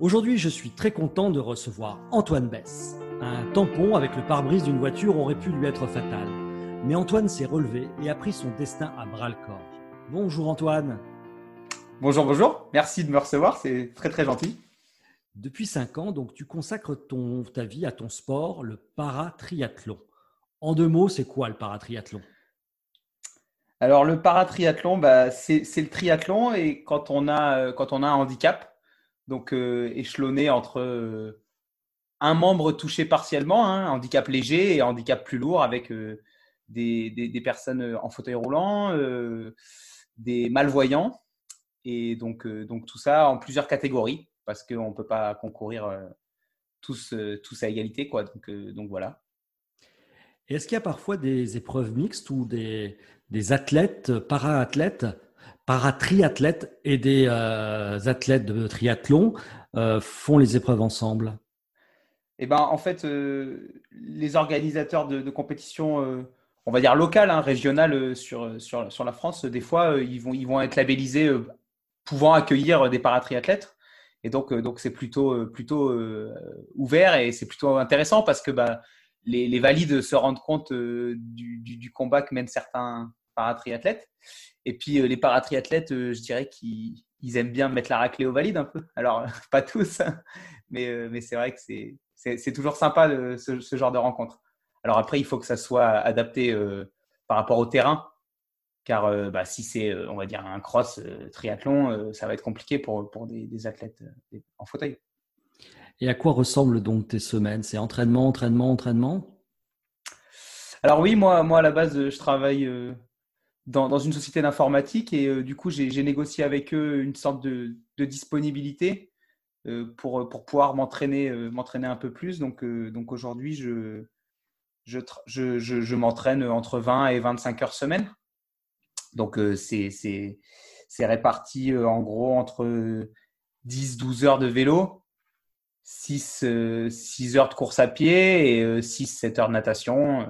Aujourd'hui, je suis très content de recevoir Antoine Bess. Un tampon avec le pare-brise d'une voiture aurait pu lui être fatal. Mais Antoine s'est relevé et a pris son destin à bras-le-corps. Bonjour Antoine. Bonjour, bonjour. Merci de me recevoir, c'est très très gentil. Depuis 5 ans, donc tu consacres ton, ta vie à ton sport, le paratriathlon. En deux mots, c'est quoi le paratriathlon? Alors le paratriathlon, bah, c'est le triathlon et quand on a, euh, quand on a un handicap, donc euh, échelonné entre euh, un membre touché partiellement, hein, handicap léger et handicap plus lourd avec des, des, personnes en fauteuil roulant, des malvoyants et donc, donc tout ça en plusieurs catégories parce qu'on ne peut pas concourir tous, tous à égalité. Quoi. Donc, donc voilà. Est-ce qu'il y a parfois des épreuves mixtes ou des, des athlètes, para-athlètes, para-triathlètes et des athlètes de triathlon font les épreuves ensemble eh ben, En fait, les organisateurs de, compétitions, on va dire locales, hein, régionales sur, sur, sur, la France, des fois, ils, vont, ils vont être labellisés pouvant accueillir des paratriathlètes. Et donc, euh, donc c'est plutôt, euh, plutôt euh, ouvert et c'est plutôt intéressant parce que bah, les, valides se rendent compte du, du, combat que mènent certains paratriathlètes. Et puis les paratriathlètes, je dirais qu'ils ils aiment bien mettre la raclée aux valides un peu. Alors, pas tous, hein, mais, mais c'est vrai que c'est, toujours sympa ce, ce, genre de rencontre. Alors après, il faut que ça soit adapté par rapport au terrain car euh, bah, si c'est, euh, on va dire, un cross euh, triathlon, ça va être compliqué pour, pour des, athlètes en fauteuil. Et à quoi ressemblent donc tes semaines? C'est entraînement, entraînement, entraînement? Alors oui, moi, moi à la base, je travaille dans, une société d'informatique et du coup, j'ai négocié avec eux une sorte de, disponibilité pour, pour pouvoir m'entraîner m'entraîner un peu plus. Donc, donc aujourd'hui, je, je, je, je m'entraîne entre 20 et 25 heures semaine. Donc, euh, c'est réparti euh, en gros entre 10-12 heures de vélo, 6, 6, euh, heures de course à pied et 6-7 heures de natation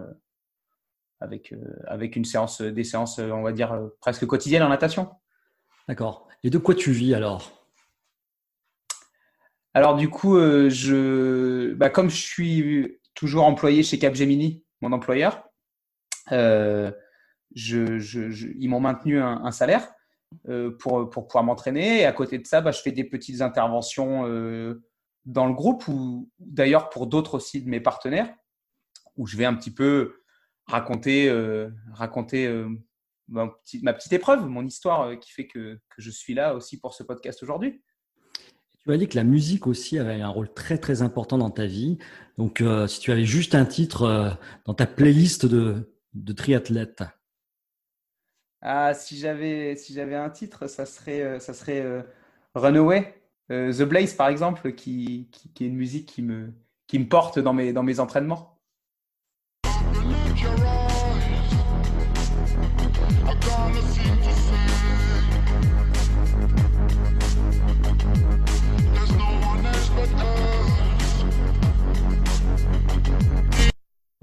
avec, avec une séance, des séances, on va dire, presque quotidiennes en natation. D'accord. Et de quoi tu vis alors? Alors du coup, je, bah, comme je suis toujours employé chez Capgemini, mon employeur, je, ils m'ont maintenu un, salaire euh, pour, pour pouvoir m'entraîner. Et à côté de ça, bah, je fais des petites interventions euh, dans le groupe ou d'ailleurs pour d'autres aussi de mes partenaires où je vais un petit peu raconter, euh, raconter ma, petite, ma, petite, épreuve, mon histoire qui fait que, que, je suis là aussi pour ce podcast aujourd'hui. Tu as dit que la musique aussi avait un rôle très très important dans ta vie. Donc, si tu avais juste un titre dans ta playlist de, de triathlète, ah, si j'avais si j'avais un titre, ça serait euh, ça serait euh, Runaway, euh, The Blaze par exemple, qui, qui, est une musique qui me qui me porte dans mes dans mes entraînements.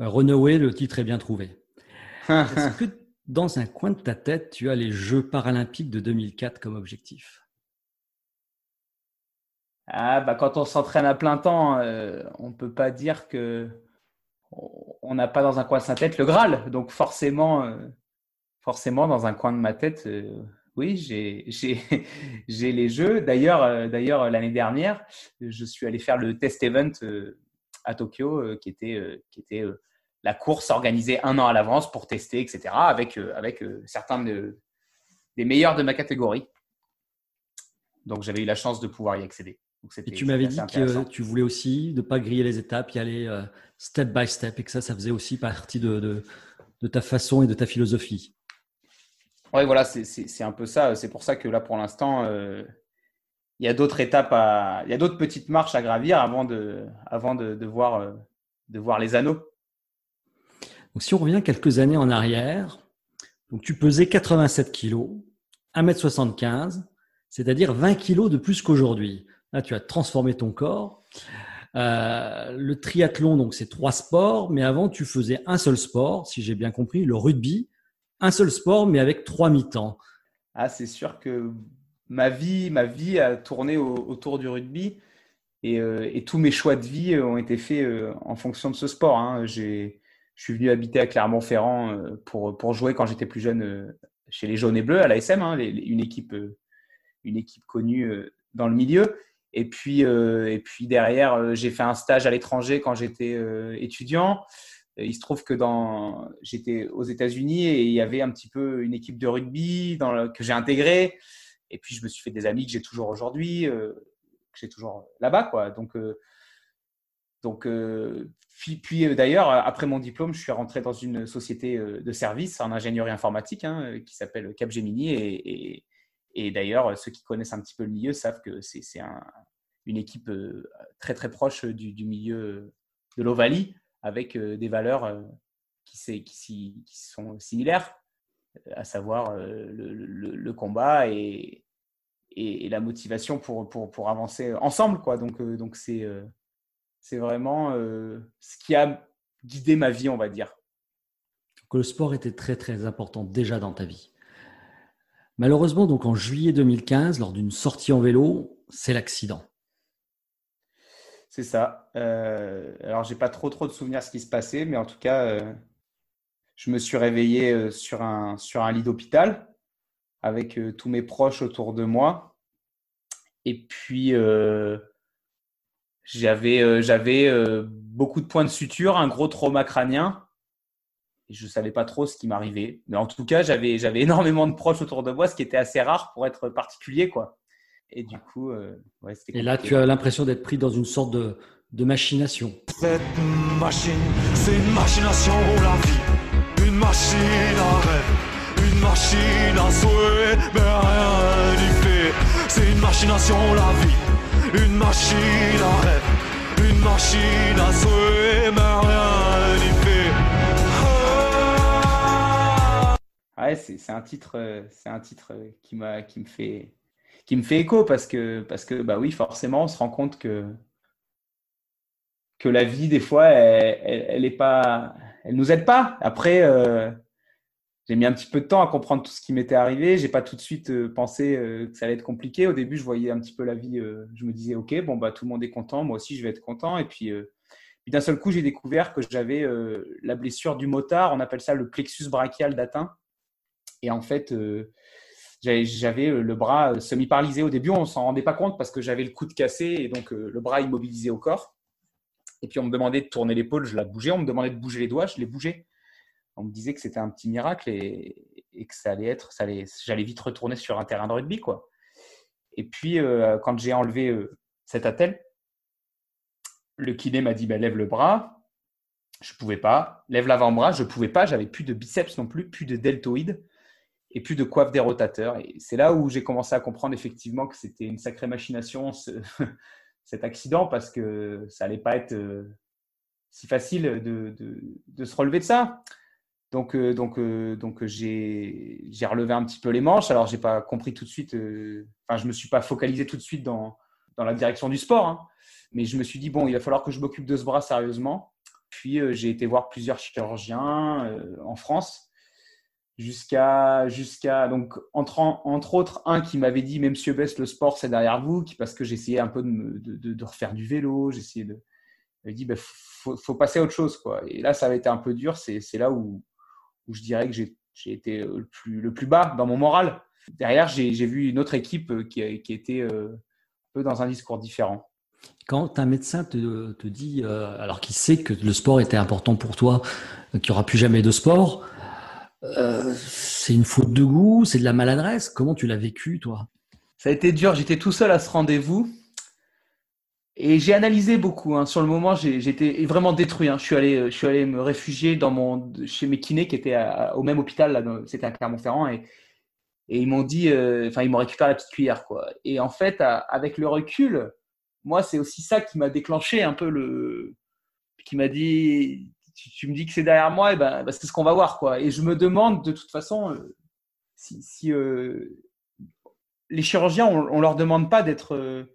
Runaway, le titre est bien trouvé. Est-ce que dans un coin de ta tête, tu as les Jeux paralympiques de 2004 comme objectif? Ah, bah, Quand on s'entraîne à plein temps, euh, on ne peut pas dire que on n'a pas dans un coin de sa tête le Graal. Donc forcément, euh, forcément dans un coin de ma tête, euh, Oui, j'ai les jeux. D'ailleurs, d'ailleurs l'année dernière, je suis allé faire le test event à Tokyo, qui était, qui était la course organisée un an à l'avance pour tester, etc., avec, avec certains de, des meilleurs de ma catégorie. Donc, j'avais eu la chance de pouvoir y accéder. et tu m'avais dit que tu voulais aussi ne pas griller les étapes, y aller euh, step by step, et que ça, ça faisait aussi partie de, de, ta façon et de ta philosophie. Oui, voilà, c'est un peu ça. C'est pour ça que là, pour l'instant, euh, il y a d'autres étapes, à, il y a d'autres petites marches à gravir avant de, avant de, voir, euh, de voir les anneaux. Donc, si on revient quelques années en arrière, tu pesais 87 kilos, 1m75, c'est-à-dire 20 kilos de plus qu'aujourd'hui. Là, tu as transformé ton corps. Euh, le triathlon, donc c'est trois sports, mais avant tu faisais un seul sport, si j'ai bien compris, le rugby, un seul sport, mais avec trois mi-temps. Ah, c'est sûr que ma vie, a tourné autour du rugby euh, et, tous mes choix de vie ont été faits euh, en fonction de ce sport. Hein. Je suis venu habiter à Clermont-Ferrand pour, pour jouer quand j'étais plus jeune chez les Jaunes et Bleus à l'ASM, hein, une, équipe, euh, une équipe connue euh, dans le milieu. Et puis, euh, et puis derrière, j'ai fait un stage à l'étranger quand j'étais étudiant. Il se trouve que j'étais aux États-Unis et il y avait un petit peu une équipe de rugby que j'ai intégrée. Et puis, je me suis fait des amis que j'ai toujours aujourd'hui, que j'ai toujours là-bas. Quoi. Donc, donc, puis, euh, d'ailleurs, après mon diplôme, je suis rentré dans une société euh, de service en ingénierie informatique hein, euh, qui s'appelle Capgemini. Et, et, d'ailleurs, ceux qui connaissent un petit peu le milieu savent que c'est un, une équipe très très proche du, milieu de l'Ovalie avec des valeurs qui, qui, qui, sont similaires, à savoir le, le, combat et, et, la motivation pour, pour, pour, avancer ensemble. Quoi. Donc, donc c'est c'est vraiment euh, ce qui a guidé ma vie, on va dire. Que le sport était très très important déjà dans ta vie. Malheureusement, donc en juillet 2015, lors d'une sortie en vélo, c'est l'accident. C'est ça. Euh, alors, j'ai pas trop trop de souvenirs de ce qui se passait, mais en tout cas, euh, je me suis réveillé euh, sur un sur un lit d'hôpital avec tous mes proches autour de moi. Et puis, j'avais euh, j'avais euh, beaucoup de points de suture, un gros trauma crânien. Et je ne savais pas trop ce qui m'arrivait. Mais en tout cas, j'avais j'avais énormément de proches autour de moi, ce qui était assez rare pour être particulier. quoi. Et du coup, euh, ouais, Et là, tu as l'impression d'être pris dans une sorte de, de machination. Cette machine, c'est une machination, la vie. Une machine à rêve, une machine à souhait, mais rien n'y fait. C'est une machination, la vie. Une machine à rêve, machine à souhait, mais rien n'y fait. Ouais, c'est un titre, c'est un titre qui m'a, qui me fait, qui me fait écho parce que, parce que, bah oui, forcément, on se rend compte que que la vie des fois, elle, elle, est pas, elle nous aide pas. Après, euh, j'ai mis un petit peu de temps à comprendre tout ce qui m'était arrivé. J'ai pas tout de suite euh, pensé euh, que ça allait être compliqué. Au début, je voyais un petit peu la vie. Euh, je me disais, ok, bon bah tout le monde est content, moi aussi je vais être content. Et puis, d'un seul coup, j'ai découvert que j'avais la blessure du motard. On appelle ça le plexus brachial d'atteint. Et en fait, j'avais le bras semi-paralysé. Au début, on s'en rendait pas compte parce que j'avais le coude cassé et donc le bras immobilisé au corps. Et puis on me demandait de tourner l'épaule, je la bougeais. On me demandait de bouger les doigts, je les bougeais on me disait que c'était un petit miracle et, que ça allait être, j'allais vite retourner sur un terrain de rugby, quoi. Et puis, euh, quand j'ai enlevé euh, cet attel, le kiné m'a dit bah, lève le bras. Je pouvais pas. Lève l'avant-bras. Je pouvais pas. J'avais plus de biceps non plus, plus de deltoïdes et plus de coiffe des rotateurs. Et c'est là où j'ai commencé à comprendre effectivement que c'était une sacrée machination cet accident parce que ça allait pas être euh, si facile de, se relever de ça. Donc, euh, donc, euh, donc j'ai, j'ai relevé un petit peu les manches. Alors, j'ai pas compris tout de suite. Euh, enfin, je me suis pas focalisé tout de suite dans, dans la direction du sport, hein. mais je me suis dit bon, il va falloir que je m'occupe de ce bras sérieusement. Puis, j'ai été voir plusieurs chirurgiens en France jusqu'à jusqu'à donc entre entre autres un qui m'avait dit mais Monsieur Best le sport c'est derrière vous parce que j'essayais un peu de, de, refaire du vélo j'essayais de il dit bah, faut, faut passer à autre chose quoi et là ça avait été un peu dur c'est là où où je dirais que j'ai été le plus, le plus bas dans mon moral. Derrière, j'ai vu une autre équipe qui, qui était un peu dans un discours différent. Quand un médecin te, te dit, alors qu'il sait que le sport était important pour toi, qu'il n'y aura plus jamais de sport, c'est une faute de goût, c'est de la maladresse. Comment tu l'as vécu, toi? Ça a été dur. J'étais tout seul à ce rendez-vous. Et j'ai analysé beaucoup. Hein. Sur le moment, j'étais vraiment détruit. Hein. Je, suis allé, je suis allé me réfugier chez mes kinés qui étaient au même hôpital, c'était à Clermont-Ferrand. Et, ils m'ont dit, euh, ils m'ont récupéré la petite cuillère. Quoi. Et en fait, avec le recul, moi, c'est aussi ça qui m'a déclenché un peu le. qui m'a dit, tu, me dis que c'est derrière moi, et ben, ben, c'est ce qu'on va voir. Quoi. Et je me demande, de toute façon, euh, si, euh, les chirurgiens, on, ne leur demande pas d'être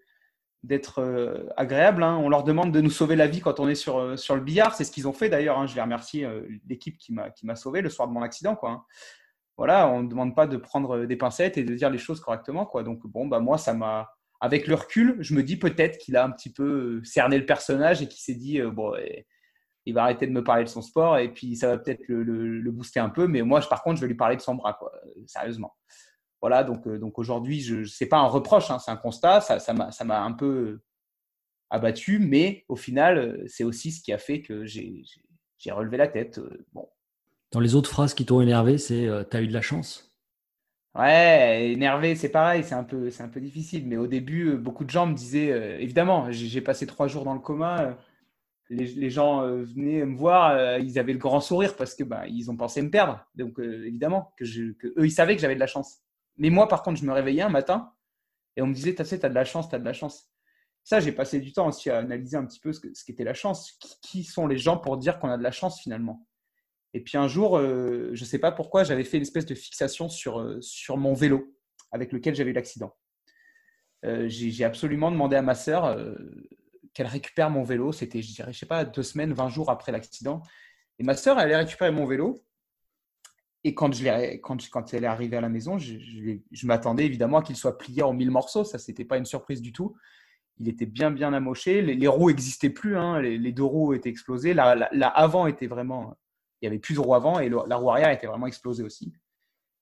d'être euh, agréable. Hein. On leur demande de nous sauver la vie quand on est sur, euh, le billard. C'est ce qu'ils ont fait d'ailleurs. Hein. Je les remercie, euh, l'équipe qui m'a sauvé le soir de mon accident. Quoi, hein. Voilà, on ne demande pas de prendre des pincettes et de dire les choses correctement. Quoi. Donc, bon, bah, moi, ça m'a. Avec le recul, je me dis peut-être qu'il a un petit peu cerné le personnage et qu'il s'est dit bon, eh, il va arrêter de me parler de son sport et puis ça va peut-être le, booster un peu. Mais moi, par contre, je vais lui parler de son bras, quoi, sérieusement. Voilà, donc, euh, donc aujourd'hui, ce n'est pas un reproche, hein, c'est un constat. Ça, ça m'a un peu abattu, mais au final, euh, c'est aussi ce qui a fait que j'ai relevé la tête. Euh, bon. Dans les autres phrases qui t'ont énervé, c'est tu as eu de la chance? Ouais, énervé, c'est pareil, c'est un, peu, un peu difficile. Mais au début, beaucoup de gens me disaient, évidemment, j'ai passé trois jours dans le coma. Les, gens venaient me voir, ils avaient le grand sourire parce que bah, ils ont pensé me perdre. Donc évidemment que, que eux, ils savaient que j'avais de la chance. Mais moi, par contre, je me réveillais un matin et on me disait, tu de la chance, tu as de la chance. Ça, j'ai passé du temps aussi à analyser un petit peu ce qu'était la chance. Qui, sont les gens pour dire qu'on a de la chance finalement? Et puis un jour, euh, je ne sais pas pourquoi, j'avais fait une espèce de fixation sur, euh, mon vélo avec lequel j'avais eu l'accident. Euh, j'ai absolument demandé à ma sœur qu'elle récupère mon vélo. C'était, je dirais, je sais pas, deux semaines, vingt jours après l'accident. Et ma sœur, elle allait récupérer mon vélo. Et quand, je quand, quand elle est arrivée à la maison, je, m'attendais évidemment à qu'il soit plié en mille morceaux. Ça, c'était pas une surprise du tout. Il était bien, bien amoché. Les, roues n'existaient plus. Hein. Les, deux roues étaient explosées. La, la, avant était vraiment. Il y avait plus de roue avant et la roue arrière était vraiment explosée aussi.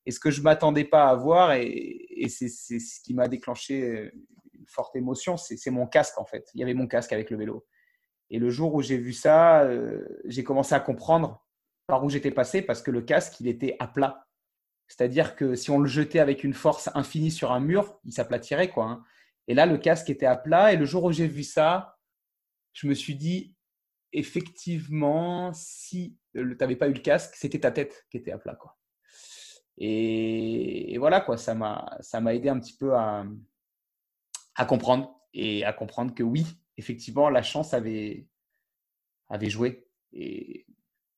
Et ce que je m'attendais pas à voir, et, c'est ce qui m'a déclenché une forte émotion, c'est mon casque en fait. Il y avait mon casque avec le vélo. Et le jour où j'ai vu ça, euh, j'ai commencé à comprendre par où j'étais passé parce que le casque, il était à plat. C'est-à-dire que si on le jetait avec une force infinie sur un mur, il s'aplatirait. quoi. Hein. Et là, le casque était à plat. Et le jour où j'ai vu ça, je me suis dit, effectivement, si tu n'avais pas eu le casque, c'était ta tête qui était à plat. Quoi. Et, voilà, quoi, ça m'a aidé un petit peu à, comprendre et à comprendre que oui, effectivement, la chance avait, avait joué. Et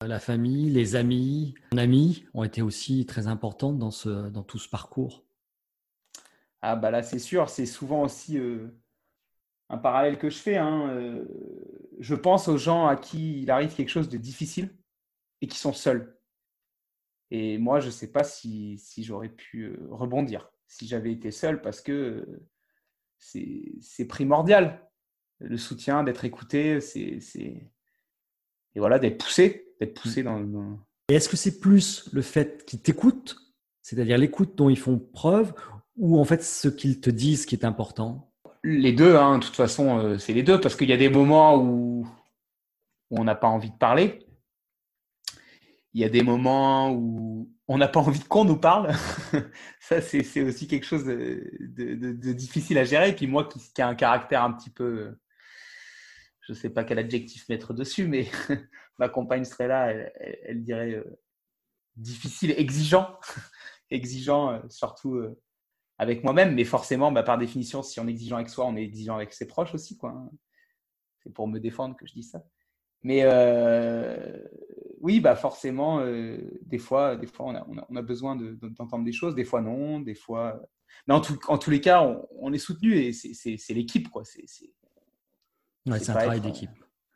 la famille, les amis, mon ami ont été aussi très importantes dans, tout ce parcours. Ah bah là c'est sûr, c'est souvent aussi euh, un parallèle que je fais. Hein, euh, je pense aux gens à qui il arrive quelque chose de difficile et qui sont seuls. Et moi je ne sais pas si, si j'aurais pu euh, rebondir si j'avais été seul parce que c'est primordial. Le soutien, d'être écouté, c'est et voilà, d'être poussé, d'être poussé dans, Et est-ce que c'est plus le fait qu'ils t'écoutent, c'est-à-dire l'écoute dont ils font preuve, ou en fait ce qu'ils te disent qui est important? Les deux, hein, de toute façon, euh, c'est les deux, parce qu'il y a des moments où, on n'a pas envie de parler. Il y a des moments où on n'a pas envie qu'on nous parle. Ça, c'est aussi quelque chose de, difficile à gérer. Et puis moi, qui, qui a un caractère un petit peu je ne sais pas quel adjectif mettre dessus, mais ma compagne serait là, elle, dirait euh, difficile, exigeant, exigeant euh, surtout euh, avec moi-même, mais forcément, bah, par définition, si on est exigeant avec soi, on est exigeant avec ses proches aussi. quoi. Hein. C'est pour me défendre que je dis ça. Mais oui, bah forcément, des fois, des fois, on a, besoin d'entendre des choses, des fois non, des fois. Mais en, tous les cas, on, est soutenu et c'est l'équipe, quoi. C'est un travail d'équipe.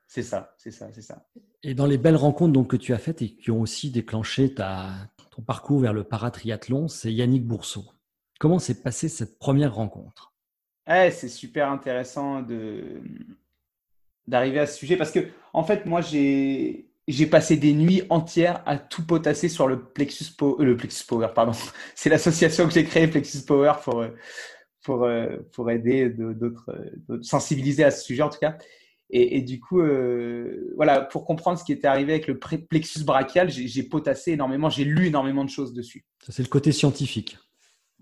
C'est ça, c'est ça, c'est ça. Et dans les belles rencontres donc, que tu as faites et qui ont aussi déclenché ta, ton parcours vers le paratriathlon, c'est Yannick Bourseau. Comment s'est passée cette première rencontre? Eh, C'est super intéressant de, d'arriver à ce sujet parce que, en fait, moi, j'ai, j'ai passé des nuits entières à tout potasser sur le Plexus, le Plexus Power. Pardon. C'est l'association que j'ai créée, Plexus Power, pour, pour, pour aider d'autres, sensibiliser à ce sujet en tout cas. Et, du coup, euh, voilà, pour comprendre ce qui était arrivé avec le plexus brachial, j'ai potassé énormément, j'ai lu énormément de choses dessus. Ça, c'est le côté scientifique.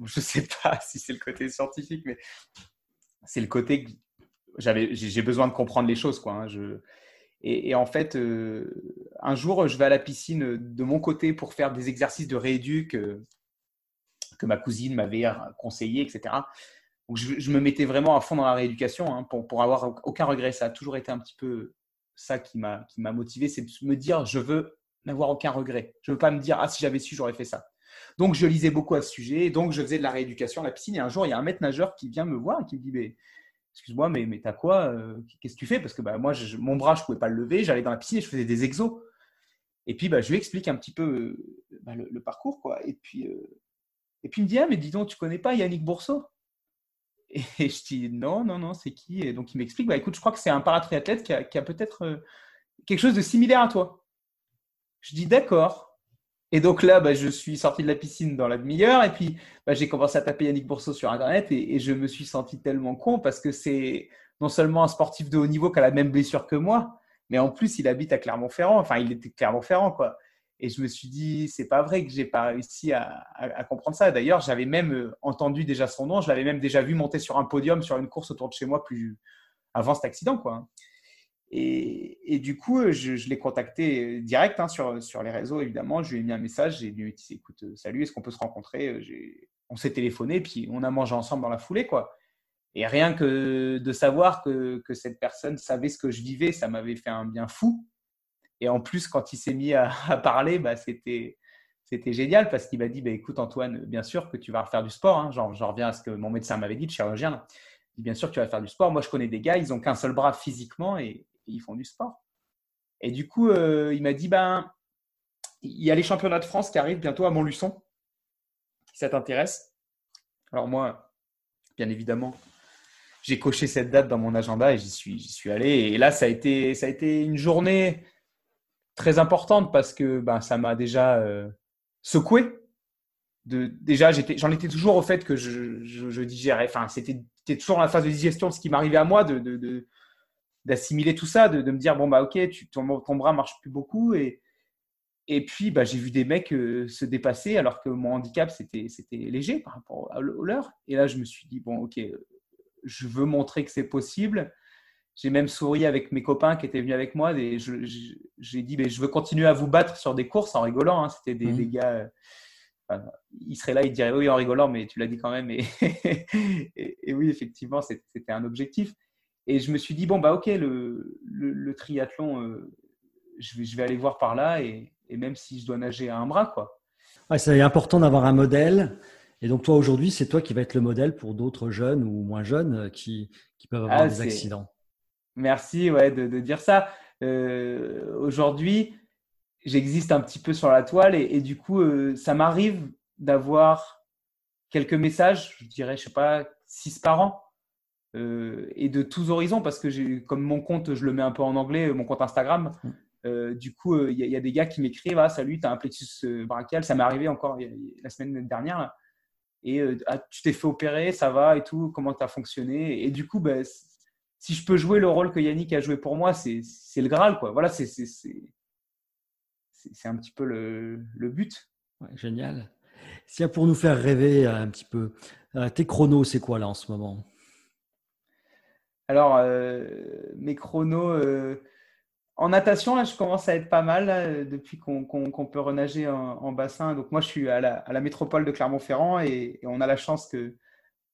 Je ne sais pas si c'est le côté scientifique, mais c'est le côté que j'ai besoin de comprendre les choses. Quoi, hein. je, et, en fait, euh, un jour, je vais à la piscine de mon côté pour faire des exercices de rééduc euh, que ma cousine m'avait conseillé, etc. Donc, je, me mettais vraiment à fond dans la rééducation hein, pour, pour avoir aucun regret. Ça a toujours été un petit peu ça qui m'a motivé, c'est de me dire je veux n'avoir aucun regret. Je ne veux pas me dire ah si j'avais su j'aurais fait ça. Donc je lisais beaucoup à ce sujet, donc je faisais de la rééducation à la piscine. Et un jour il y a un maître nageur qui vient me voir et qui me dit mais excuse-moi mais mais t'as quoi euh, Qu'est-ce que tu fais? Parce que bah, moi mon bras je pouvais pas le lever, j'allais dans la piscine et je faisais des exos. Et puis bah, je lui explique un petit peu euh, bah, le, parcours quoi. Et puis euh, et puis il me dit ah mais dis donc tu connais pas Yannick Bourseau et je dis non, non, non, c'est qui? Et donc il m'explique, bah écoute, je crois que c'est un paratriathlète qui a, peut-être euh, quelque chose de similaire à toi. Je dis d'accord. Et donc là, bah, je suis sorti de la piscine dans la demi-heure et puis bah, j'ai commencé à taper Yannick Bourseau sur Internet et, et je me suis senti tellement con parce que c'est non seulement un sportif de haut niveau qui a la même blessure que moi, mais en plus il habite à Clermont-Ferrand. Enfin, il était Clermont-Ferrand, quoi. Et je me suis dit, c'est pas vrai que j'ai pas réussi à, comprendre ça. D'ailleurs, j'avais même euh, entendu déjà son nom, je l'avais même déjà vu monter sur un podium sur une course autour de chez moi plus avant cet accident, quoi. Et, du coup, euh, je, l'ai contacté direct hein, sur, sur les réseaux, évidemment. Je lui ai mis un message, j'ai lui dit, écoute, euh, salut, est-ce qu'on peut se rencontrer? On s'est téléphoné, puis on a mangé ensemble dans la foulée, quoi. Et rien que de savoir que, que cette personne savait ce que je vivais, ça m'avait fait un bien fou. Et en plus, quand il s'est mis à, parler, bah, c'était c'était génial parce qu'il m'a dit bah, écoute Antoine, bien sûr que tu vas refaire du sport. Hein. J'en reviens à ce que mon médecin m'avait dit, le chirurgien. Il dit bien sûr que tu vas faire du sport. Moi, je connais des gars, ils ont qu'un seul bras physiquement et, ils font du sport. Et du coup, euh, il m'a dit ben, il y a les championnats de France qui arrivent bientôt à Montluçon. Si ça t'intéresse Alors moi, bien évidemment, j'ai coché cette date dans mon agenda et j'y suis, j'y suis allé. Et là, ça a été, ça a été une journée très importante parce que ben, ça m'a déjà euh, secoué. De, déjà, j'en étais, toujours au fait que je, je, digérais. Enfin, c'était, toujours la phase de digestion ce qui m'arrivait à moi, de, de, d'assimiler tout ça, de, me dire bon bah ok, tu, ton, ton, bras marche plus beaucoup et et puis bah, j'ai vu des mecs euh, se dépasser alors que mon handicap c'était c'était léger par rapport à leur. Et là je me suis dit bon ok, je veux montrer que c'est possible. J'ai même souri avec mes copains qui étaient venus avec moi. J'ai dit, mais je veux continuer à vous battre sur des courses en rigolant. Hein. C'était des, mmh. gars. Euh, ils seraient là, ils diraient oui en rigolant, mais tu l'as dit quand même. Et, et, oui, effectivement, c'était un objectif. Et je me suis dit, bon, bah ok, le, le, triathlon, euh, je, vais, je, vais, aller voir par là. Et, même si je dois nager à un bras, quoi. Ouais, c'est important d'avoir un modèle. Et donc, toi, aujourd'hui, c'est toi qui vas être le modèle pour d'autres jeunes ou moins jeunes euh, qui, qui peuvent avoir ah, des accidents. Merci ouais, de, dire ça. Euh, aujourd'hui, j'existe un petit peu sur la toile et, du coup, euh, ça m'arrive d'avoir quelques messages, je dirais, je sais pas, six par an. Euh, et de tous horizons parce que comme mon compte, je le mets un peu en anglais, mon compte Instagram. Mm. du coup, il y, a des gars qui m'écrivent ah, Salut, tu as un plexus brachial. Ça m'est arrivé encore la semaine dernière. Et ah, tu t'es fait opérer, ça va et tout, comment tu as fonctionné? Et du coup, ben, si je peux jouer le rôle que Yannick a joué pour moi, c'est le Graal. Quoi. Voilà, c'est un petit peu le, le but. génial. Si pour nous faire rêver un petit peu, euh, tes chronos, c'est quoi là en ce moment? Alors, euh, mes chronos, euh, en natation, là, je commence à être pas mal depuis qu'on peut renager en, bassin. Donc, moi, je suis à la, à la métropole de Clermont-Ferrand et, on a la chance que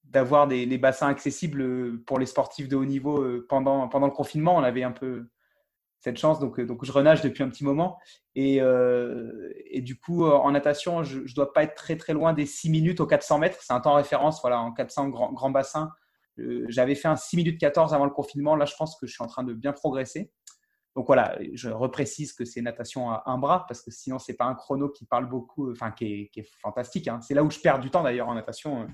d'avoir des, bassins accessibles euh, pour les sportifs de haut niveau euh, pendant, pendant le confinement. On avait un peu cette chance, donc, euh, donc je renage depuis un petit moment. Et, et du coup, en natation, je ne dois pas être très très loin des 6 minutes au 400 mètres. C'est un temps référence, voilà, en 400 grand, grand bassin. J'avais fait un 6 minutes 14 avant le confinement. Là, je pense que je suis en train de bien progresser. Donc voilà, je reprécise que c'est natation à un bras parce que sinon c'est pas un chrono qui parle beaucoup, enfin qui est, fantastique. Hein. C'est là où je perds du temps d'ailleurs en natation.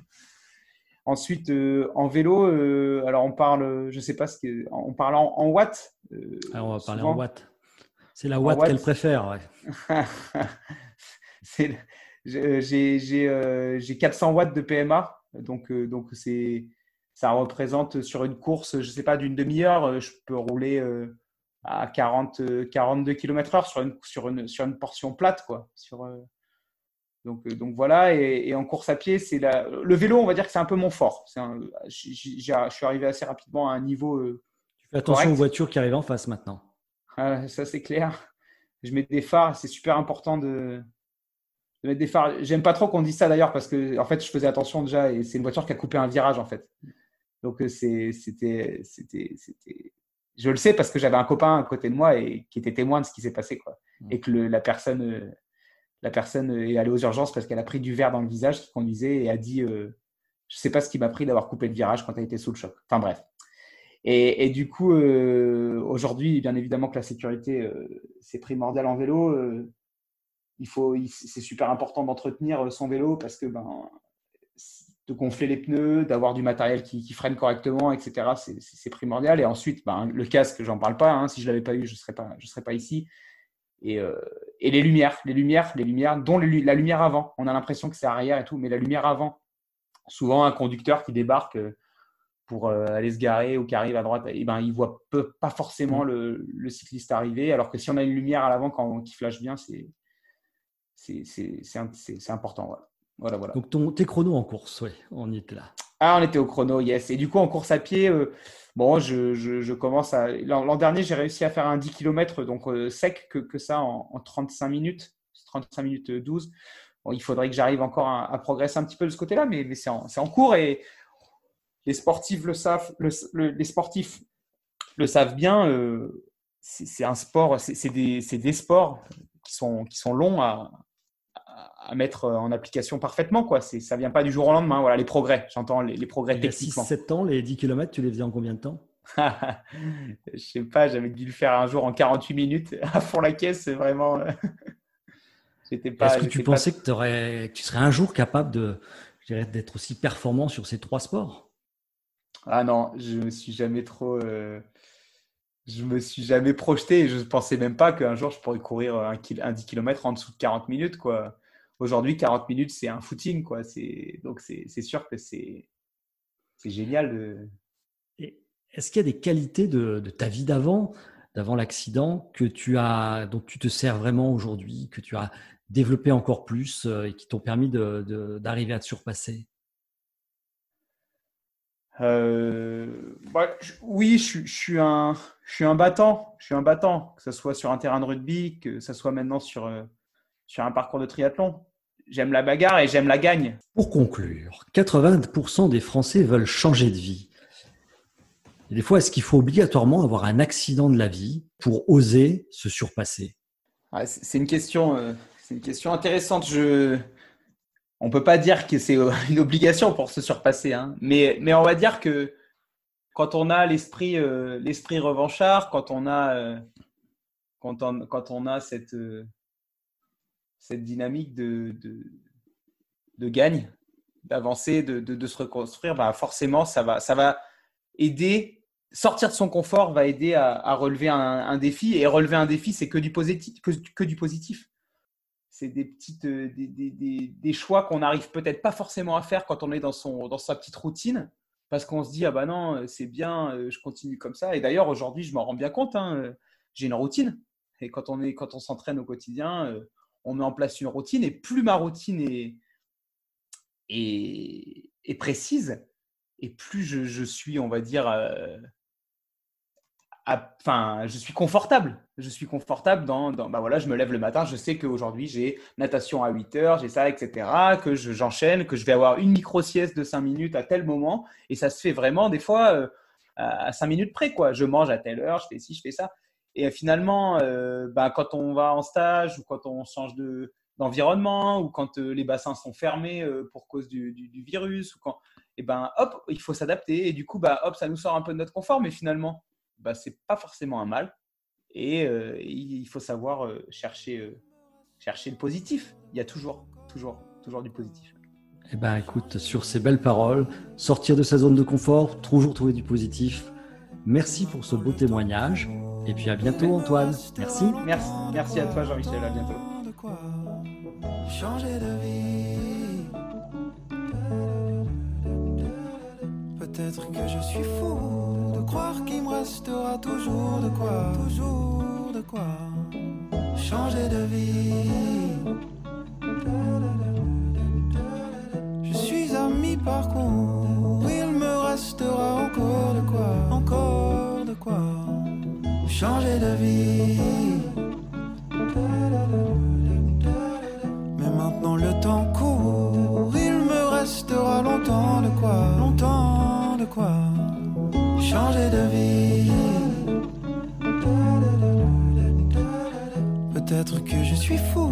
Ensuite, euh, en vélo, euh, alors on parle, je sais pas ce que, on parle en, watts. Euh, alors on va parler en watts. C'est la watt, qu'elle préfère. J'ai 400 watts de PMA, donc donc c'est ça représente sur une course, je sais pas, d'une demi-heure, je peux rouler à 40, 42 km/h sur une, sur, une, sur une portion plate. Quoi, sur, donc, euh, donc voilà, et, en course à pied, c'est la... le vélo, on va dire que c'est un peu mon fort. Un... Je suis arrivé assez rapidement à un niveau. Euh, tu fais attention aux voitures qui arrivent en face maintenant. Ah, ça, c'est clair. Je mets des phares, c'est super important de, de mettre des phares. J'aime pas trop qu'on dise ça d'ailleurs parce que en fait, je faisais attention déjà et c'est une voiture qui a coupé un virage en fait. Donc c'était je le sais parce que j'avais un copain à côté de moi et qui était témoin de ce qui s'est passé. Quoi. Mm. Et que la, personne, euh, la personne est allée aux urgences parce qu'elle a pris du verre dans le visage qui conduisait et a dit euh, Je ne sais pas ce qui m'a pris d'avoir coupé le virage quand elle était sous le choc. Enfin bref. Et, du coup, euh, aujourd'hui, bien évidemment que la sécurité, c'est primordial en vélo. il faut, c'est super important d'entretenir son vélo parce que ben, de gonfler les pneus, d'avoir du matériel qui, freine correctement, etc. C'est primordial. Et ensuite, ben, le casque, j'en parle pas. Hein. si je l'avais pas eu, je serais pas, je serais pas ici. Et, euh, et, les lumières, les lumières, les lumières, dont la lumière avant. On a l'impression que c'est arrière et tout, mais la lumière avant. Souvent, un conducteur qui débarque euh, pour euh, aller se garer ou qui arrive à droite, et eh ben, il voit peu, pas forcément le, cycliste arriver. Alors que si on a une lumière à l'avant qui flash bien, c'est c'est important. Voilà. Voilà, voilà. Donc ton, tes chronos en course, oui, on y était là. Ah, on était au chrono, yes. Et du coup, en course à pied, euh, bon, je, je, commence à. L'an dernier, j'ai réussi à faire un 10 km, donc euh, sec que, que, ça en, 35 minutes, 35 minutes 12. Bon, il faudrait que j'arrive encore à, progresser un petit peu de ce côté-là, mais, mais c'est en, en, cours et les sportifs le savent, les sportifs le savent bien. Euh, c'est un sport, c'est des, des, sports qui sont, qui sont longs à, à mettre en application parfaitement. Quoi. C'est, ça vient pas du jour au lendemain. Voilà, les progrès, j'entends les, progrès Il techniquement. 6-7 ans, les 10 km, tu les faisais en combien de temps? Je sais pas, j'avais dû le faire un jour en 48 minutes à fond la caisse. C'est vraiment. Euh, pas, Est-ce que tu pensais que, tu serais un jour capable de, d'être aussi performant sur ces trois sports? Ah non, je me suis jamais trop. Euh, je me suis jamais projeté. Je ne pensais même pas qu'un jour je pourrais courir un, un 10 km en dessous de 40 minutes. Quoi. Aujourd'hui, 40 minutes, c'est un footing. Quoi. Donc, c'est sûr que c'est génial. Est-ce qu'il y a des qualités de, ta vie d'avant, d'avant l'accident, que tu as, dont tu te sers vraiment aujourd'hui, que tu as développé encore plus euh, et qui t'ont permis d'arriver à te surpasser? Euh, bah, oui, je, suis un, je suis un battant. Je suis un battant, que ce soit sur un terrain de rugby, que ce soit maintenant sur, euh, sur un parcours de triathlon. J'aime la bagarre et j'aime la gagne. Pour conclure, 80% des Français veulent changer de vie. Et des fois, est-ce qu'il faut obligatoirement avoir un accident de la vie pour oser se surpasser? C'est une question, euh, c'est une question intéressante. Je, on peut pas dire que c'est euh, une obligation pour se surpasser, hein. mais, mais on va dire que quand on a l'esprit, euh, l'esprit revanchard, quand on a, quand on, quand on a cette cette dynamique de, de, gagne, d'avancer, de, de, se reconstruire, bah forcément, ça va, ça va aider, sortir de son confort va aider à, relever un, défi. Et relever un défi, c'est que du positif. Que, du positif. C'est des, petites, des, des, des choix qu'on n'arrive peut-être pas forcément à faire quand on est dans, son, dans sa petite routine. Parce qu'on se dit, ah bah non, c'est bien, je continue comme ça. Et d'ailleurs, aujourd'hui, je m'en rends bien compte, hein, j'ai une routine. Et quand on, quand on s'entraîne au quotidien, on met en place une routine et plus ma routine est, est, précise et plus je, suis, on va dire, euh, enfin, je suis confortable. Je suis confortable dans, bah voilà, je me lève le matin, je sais qu'aujourd'hui j'ai natation à 8 heures, j'ai ça, etc., que j'enchaîne, que je vais avoir une micro-sieste de 5 minutes à tel moment et ça se fait vraiment des fois euh, à 5 minutes près, quoi. Je mange à telle heure, je fais ci, je fais ça. Et finalement, euh, bah, quand on va en stage ou quand on change de, d'environnement ou quand euh, les bassins sont fermés euh, pour cause du, du, virus, ou quand, et eh ben, hop, il faut s'adapter. Et du coup, bah, hop, ça nous sort un peu de notre confort, mais finalement, bah, c'est pas forcément un mal. Et il faut savoir chercher, chercher le positif. Il y a toujours, toujours, toujours du positif. Eh ben, écoute, sur ces belles paroles, sortir de sa zone de confort, toujours trouver du positif. Merci pour ce beau témoignage. Et puis à bientôt Antoine. Merci. Merci, merci à toi Jean-Michel, à bientôt. Changer de vie. Peut-être que je suis fou de croire qu'il me restera toujours de quoi, toujours de quoi changer de vie. Je suis à mi-parcours, changer de vie. Mais maintenant le temps court, il me restera longtemps de quoi, longtemps de quoi changer de vie. Peut-être que je suis fou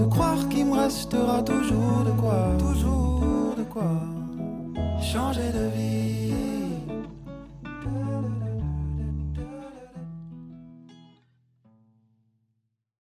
de croire qu'il me restera toujours de quoi, toujours de quoi changer de vie.